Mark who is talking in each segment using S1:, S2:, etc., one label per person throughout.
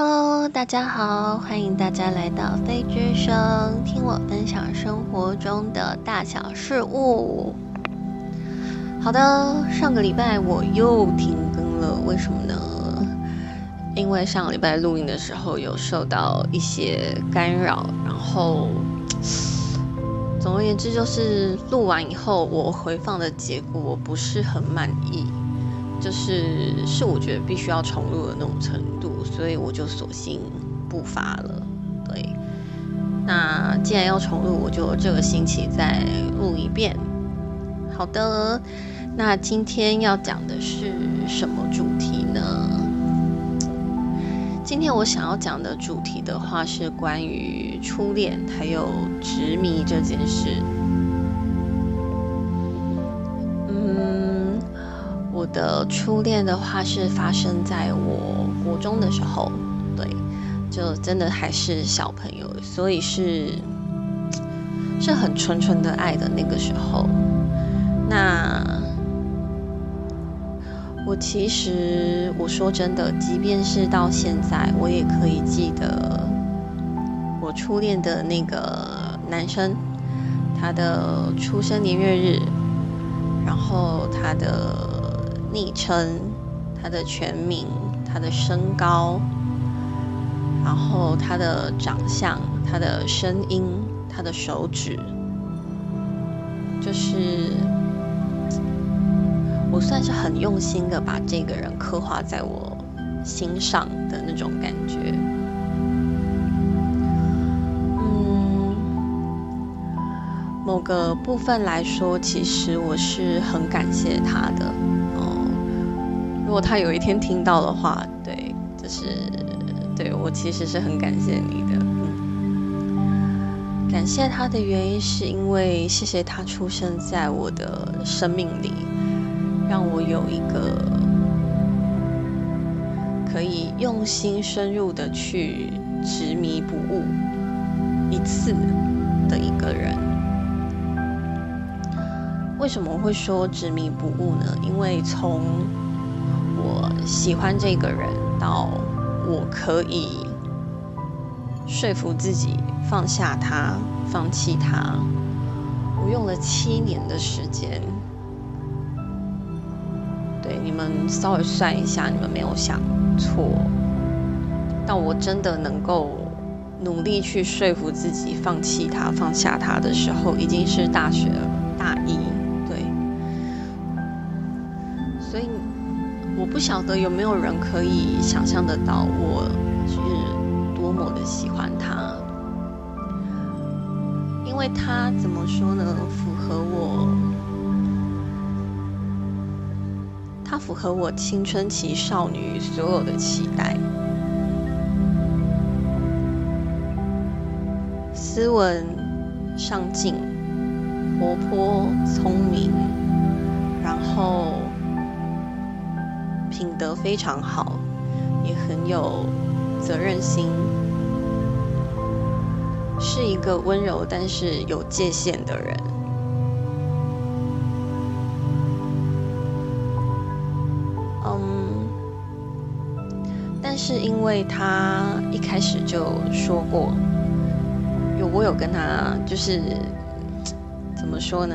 S1: Hello，大家好，欢迎大家来到飞之声，听我分享生活中的大小事物。好的，上个礼拜我又停更了，为什么呢？因为上个礼拜录音的时候有受到一些干扰，然后总而言之就是录完以后我回放的结果我不是很满意。就是是我觉得必须要重录的那种程度，所以我就索性不发了。对，那既然要重录，我就这个星期再录一遍。好的，那今天要讲的是什么主题呢？今天我想要讲的主题的话是关于初恋还有执迷这件事。的初恋的话是发生在我国中的时候，对，就真的还是小朋友，所以是是很纯纯的爱的那个时候。那我其实我说真的，即便是到现在，我也可以记得我初恋的那个男生，他的出生年月日，然后他的。昵称，他的全名，他的身高，然后他的长相，他的声音，他的手指，就是我算是很用心的把这个人刻画在我心上的那种感觉。嗯，某个部分来说，其实我是很感谢他的。如果他有一天听到的话，对，就是对我其实是很感谢你的。嗯，感谢他的原因是因为谢谢他出生在我的生命里，让我有一个可以用心深入的去执迷不悟一次的一个人。为什么会说执迷不悟呢？因为从我喜欢这个人，到我可以说服自己放下他、放弃他，我用了七年的时间。对，你们稍微算一下，你们没有想错。到我真的能够努力去说服自己放弃他、放下他的时候，已经是大学了我不晓得有没有人可以想象得到，我是多么的喜欢他，因为他怎么说呢？符合我，他符合我青春期少女所有的期待，斯文、上进、活泼、聪明，然后。品德非常好，也很有责任心，是一个温柔但是有界限的人。嗯，但是因为他一开始就说过，有我有跟他就是怎么说呢？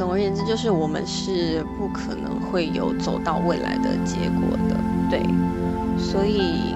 S1: 总而言之，就是我们是不可能会有走到未来的结果的，对。所以，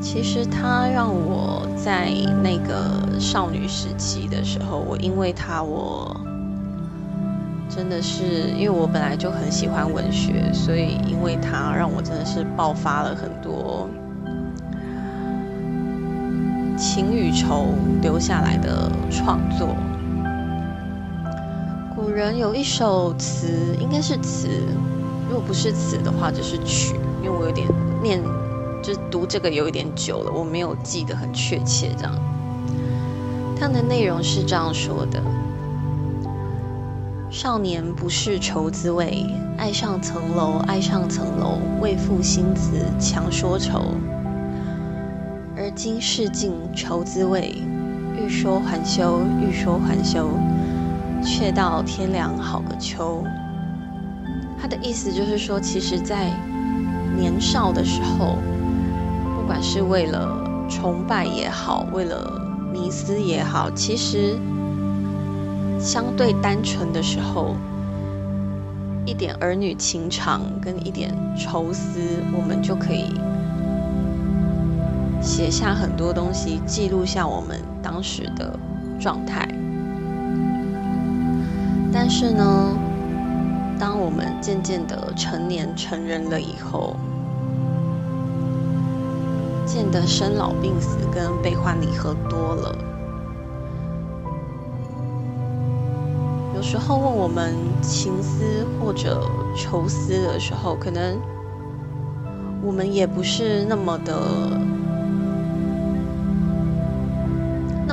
S1: 其实他让我在那个少女时期的时候，我因为他，我真的是因为我本来就很喜欢文学，所以因为他让我真的是爆发了很多。情与仇留下来的创作。古人有一首词，应该是词，如果不是词的话，就是曲。因为我有点念，就是读这个有一点久了，我没有记得很确切。这样，它的内容是这样说的：少年不是愁滋味，爱上层楼，爱上层楼，为赋新词强说愁。今世尽愁滋味，欲说还休，欲说还休。却道天凉好个秋。他的意思就是说，其实，在年少的时候，不管是为了崇拜也好，为了迷思也好，其实相对单纯的时候，一点儿女情长跟一点愁思，我们就可以写下很多东西，记录下我们当时的状态。但是呢？当我们渐渐的成年成人了以后，见得生老病死跟悲欢离合多了，有时候问我们情思或者愁思的时候，可能我们也不是那么的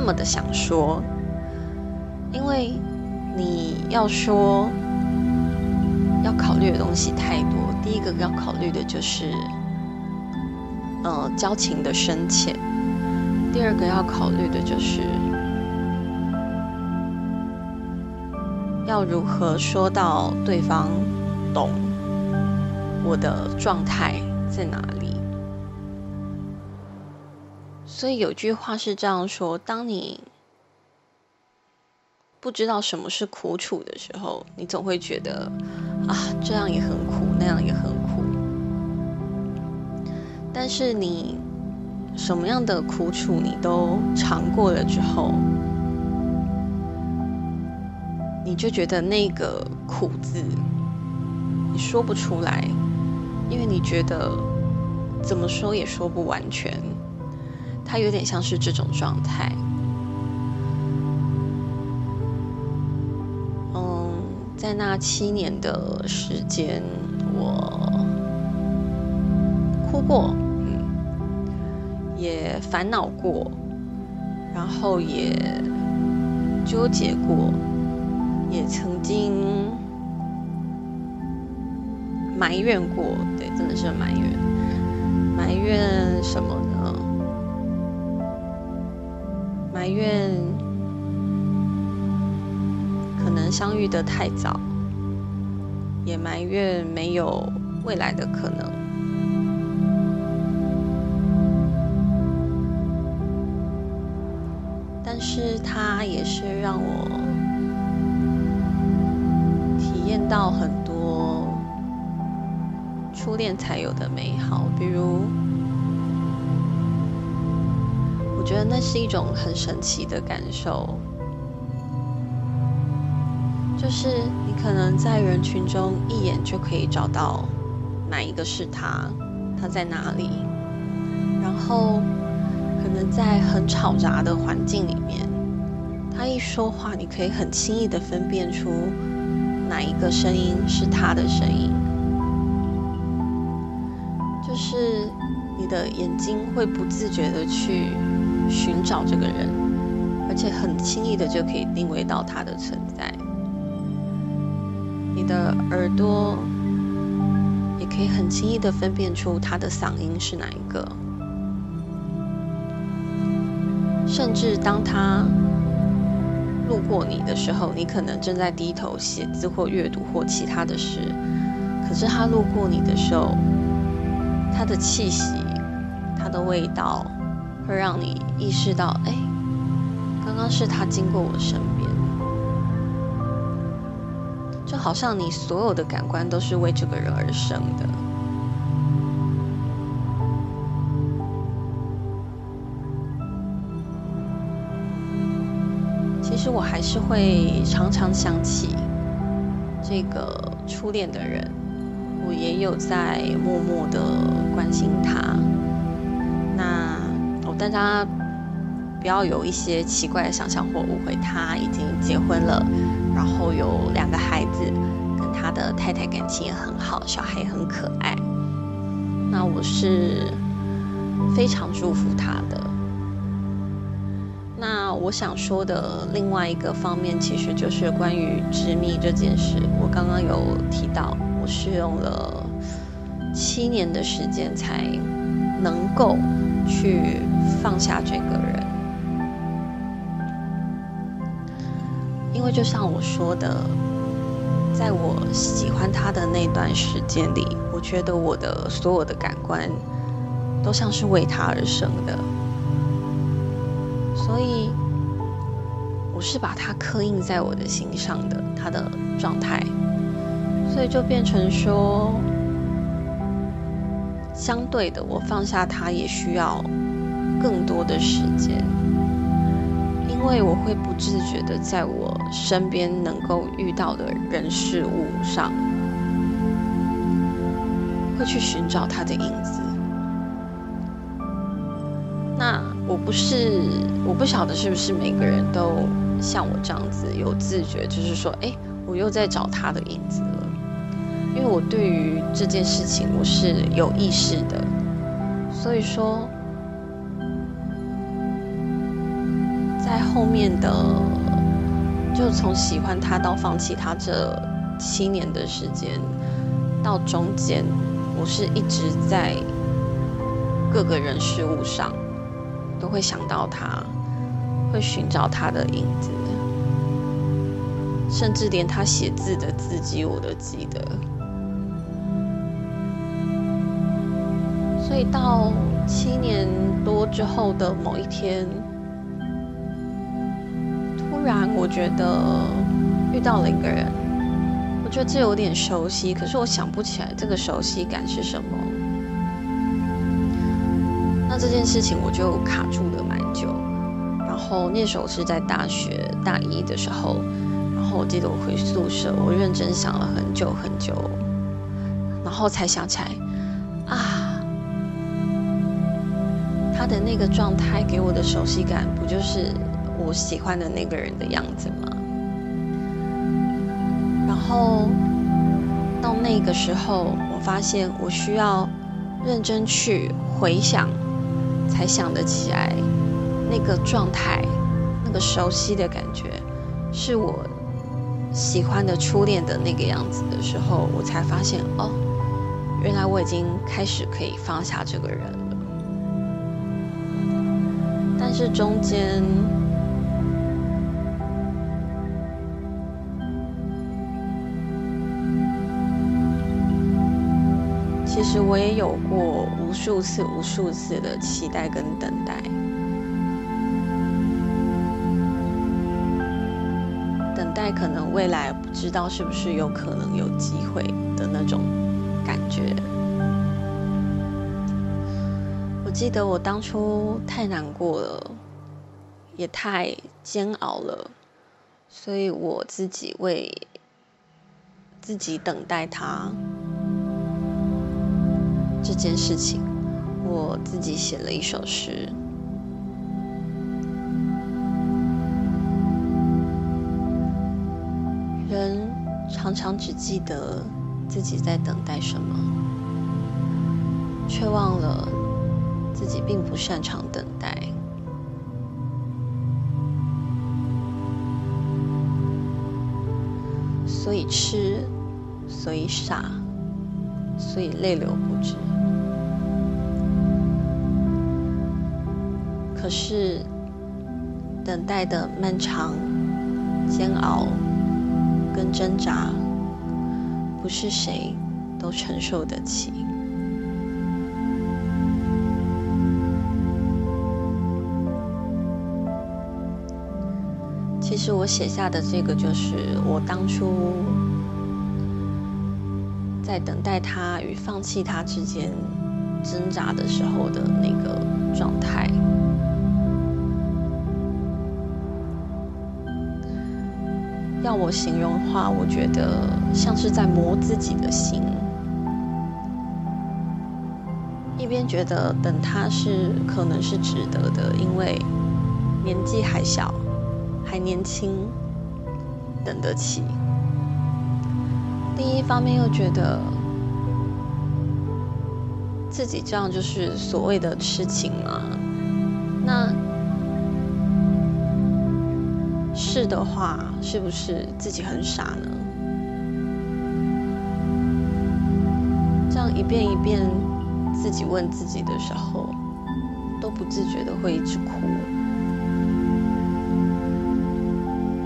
S1: 那么的想说，因为你要说。要考虑的东西太多。第一个要考虑的就是，呃，交情的深浅；第二个要考虑的就是，要如何说到对方懂我的状态在哪里。所以有句话是这样说：当你不知道什么是苦楚的时候，你总会觉得。啊，这样也很苦，那样也很苦。但是你什么样的苦楚你都尝过了之后，你就觉得那个苦字你说不出来，因为你觉得怎么说也说不完全。它有点像是这种状态。在那七年的时间，我哭过，嗯，也烦恼过，然后也纠结过，也曾经埋怨过，对，真的是埋怨，埋怨什么呢？埋怨可能。相遇的太早，也埋怨没有未来的可能。但是它也是让我体验到很多初恋才有的美好，比如，觉得那是一种很神奇的感受。就是你可能在人群中一眼就可以找到哪一个是他，他在哪里。然后可能在很吵杂的环境里面，他一说话，你可以很轻易的分辨出哪一个声音是他的声音。就是你的眼睛会不自觉的去寻找这个人，而且很轻易的就可以定位到他的存在。你的耳朵也可以很轻易的分辨出他的嗓音是哪一个，甚至当他路过你的时候，你可能正在低头写字或阅读或其他的事，可是他路过你的时候，他的气息、他的味道，会让你意识到，哎，刚刚是他经过我身边。就好像你所有的感官都是为这个人而生的。其实我还是会常常想起这个初恋的人，我也有在默默的关心他。大家不要有一些奇怪的想象或误会，他已经结婚了。然后有两个孩子，跟他的太太感情也很好，小孩也很可爱。那我是非常祝福他的。那我想说的另外一个方面，其实就是关于执迷这件事。我刚刚有提到，我是用了七年的时间才能够去放下这个人。因为就像我说的，在我喜欢他的那段时间里，我觉得我的所有的感官都像是为他而生的，所以我是把他刻印在我的心上的，他的状态，所以就变成说。相对的，我放下他也需要更多的时间，因为我会不自觉的在我身边能够遇到的人事物上，会去寻找他的影子。那我不是，我不晓得是不是每个人都像我这样子有自觉，就是说，哎，我又在找他的影子了。因为我对于这件事情我是有意识的，所以说，后面的就从喜欢他到放弃他这七年的时间，到中间，我是一直在各个人事物上都会想到他，会寻找他的影子，甚至连他写字的字迹我都记得。所以到七年多之后的某一天，突然我觉得遇到了一个人，我觉得这有点熟悉，可是我想不起来这个熟悉感是什么。那这件事情我就卡住了蛮久，然后那时候是在大学大一的时候，然后我记得我回宿舍，我认真想了很久很久，然后才想起来，啊。他的那个状态给我的熟悉感，不就是我喜欢的那个人的样子吗？然后到那个时候，我发现我需要认真去回想，才想得起来那个状态，那个熟悉的感觉，是我喜欢的初恋的那个样子的时候，我才发现哦，原来我已经开始可以放下这个人了。但。是中间，其实我也有过无数次、无数次的期待跟等待，等待可能未来不知道是不是有可能有机会的那种感觉。我记得我当初太难过了，也太煎熬了，所以我自己为自己等待他这件事情，我自己写了一首诗。人常常只记得自己在等待什么，却忘了。自己并不擅长等待，所以痴，所以傻，所以泪流不止。可是，等待的漫长、煎熬跟挣扎，不是谁都承受得起。其实我写下的这个，就是我当初在等待他与放弃他之间挣扎的时候的那个状态。要我形容的话，我觉得像是在磨自己的心，一边觉得等他是可能是值得的，因为年纪还小。还年轻，等得起。另一方面又觉得自己这样就是所谓的痴情嘛？那是的话，是不是自己很傻呢？这样一遍一遍自己问自己的时候，都不自觉的会一直哭。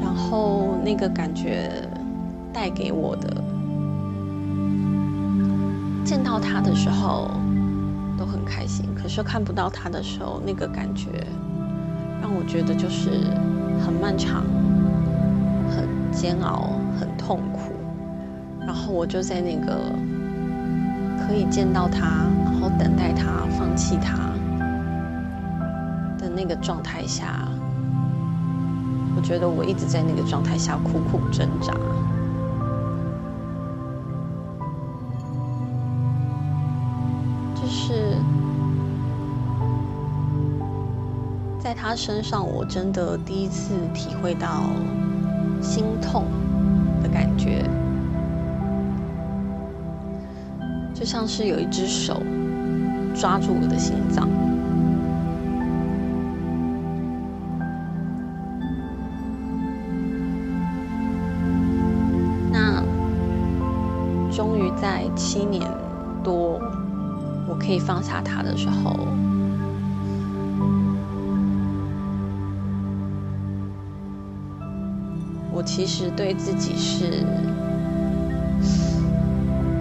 S1: 然后那个感觉带给我的，见到他的时候都很开心，可是看不到他的时候，那个感觉让我觉得就是很漫长、很煎熬、很痛苦。然后我就在那个可以见到他，然后等待他、放弃他的那个状态下。我觉得我一直在那个状态下苦苦挣扎，是在他身上，我真的第一次体会到心痛的感觉，就像是有一只手抓住我的心脏。那终于在七年多，可以放下他的时候，我其实对自己是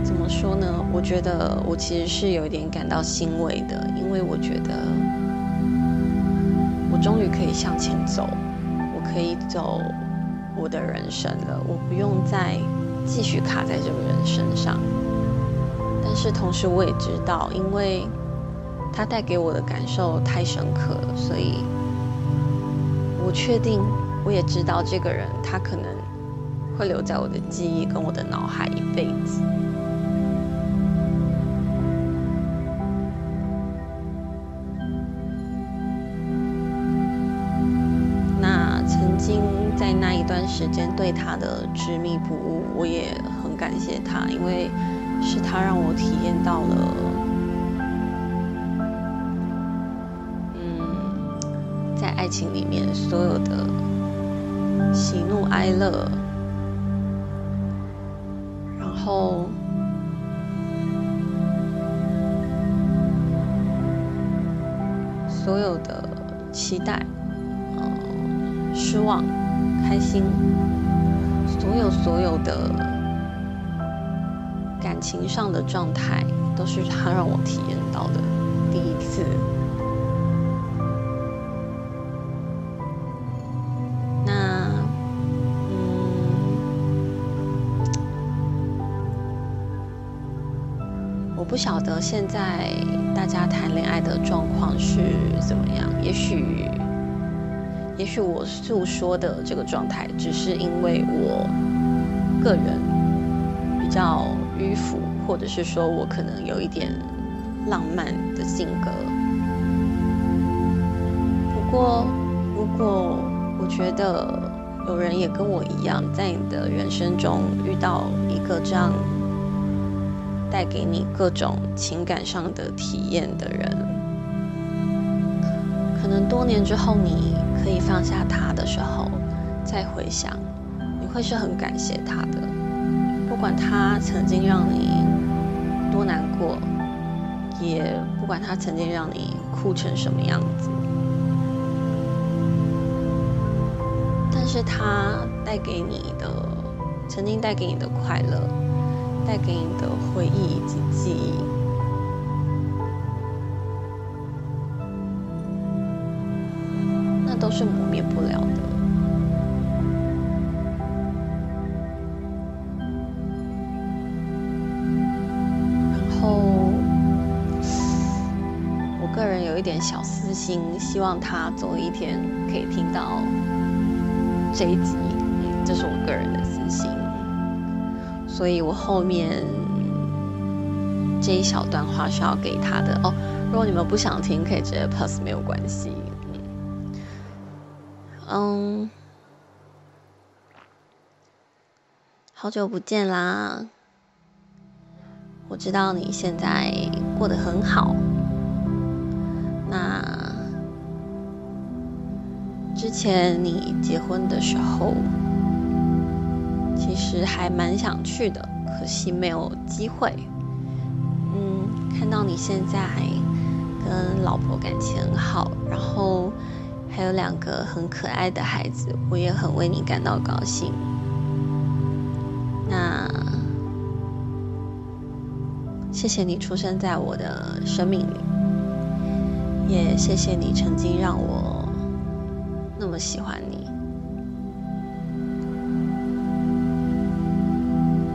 S1: 怎么说呢？我觉得我其实是有一点感到欣慰的，因为我觉得我终于可以向前走，我可以走我的人生了，我不用再。继续卡在这个人身上，但是同时我也知道，因为他带给我的感受太深刻了，所以我确定，我也知道这个人他可能会留在我的记忆跟我的脑海一辈子。那曾经在那一段时间对他的执迷不悟。我也很感谢他，因为是他让我体验到了，嗯，在爱情里面所有的喜怒哀乐，然后所有的期待，嗯，失望，开心。所有所有的感情上的状态，都是他让我体验到的第一次。那，嗯，我不晓得现在大家谈恋爱的状况是怎么样，也许。也许我诉说的这个状态，只是因为我个人比较迂腐，或者是说我可能有一点浪漫的性格。不过，如果我觉得有人也跟我一样，在你的人生中遇到一个这样带给你各种情感上的体验的人，可能多年之后你。可以放下他的时候，再回想，你会是很感谢他的。不管他曾经让你多难过，也不管他曾经让你哭成什么样子，但是他带给你的，曾经带给你的快乐，带给你的回忆以及记忆。那都是磨灭不了的。有一点小私心，希望他总有一天可以听到这一集，这是我个人的私心。所以我后面这一小段话是要给他的哦。如果你们不想听，可以直接 pass，没有关系。嗯，好久不见啦！我知道你现在过得很好。那之前你结婚的时候其实还蛮想去的可惜没有机会。嗯看到你现在跟老婆感情很好然后还有两个很可爱的孩子我也很为你感到高兴。那谢谢你出生在我的生命里。也谢谢你曾经让我那么喜欢你。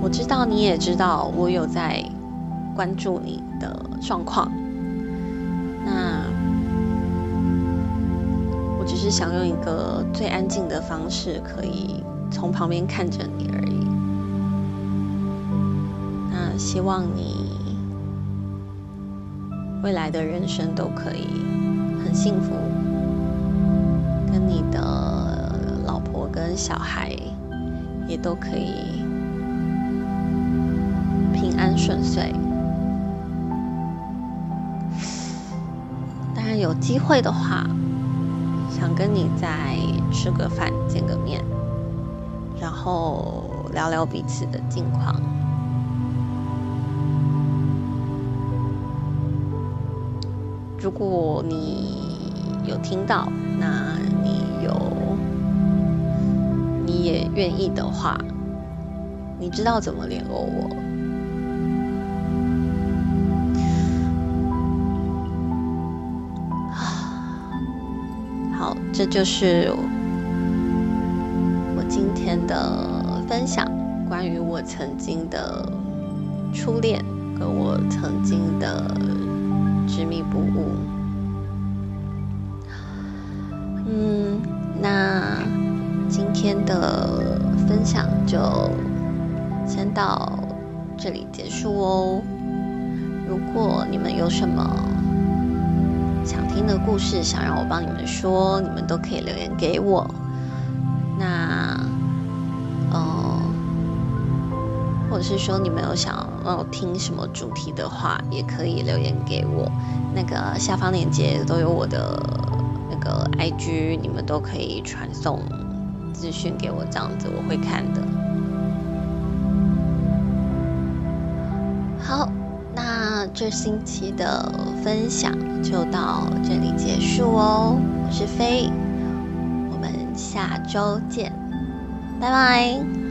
S1: 我知道你也知道我有在关注你的状况，那我只是想用一个最安静的方式，可以从旁边看着你而已。那希望你未来的人生都可以很幸福，跟你的老婆跟小孩也都可以。平安顺遂。当然有机会的话，想跟你再吃个饭、见个面，然后聊聊彼此的近况。如果你有听到，那你有你也愿意的话，你知道怎么联络我。好这就是我今天的分享，关于我曾经的初恋，跟我曾经的执迷不悟。嗯，那今天的分享就先到这里结束哦。如果你们有什么，想听的故事，想让我帮你们说，你们都可以留言给我。那，嗯，或者是说你们有想要听什么主题的话，也可以留言给我。那个下方链接都有我的那个 IG，你们都可以传送资讯给我，这样子我会看的。好。那这星期的分享就到这里结束哦，我是飞，我们下周见，拜拜。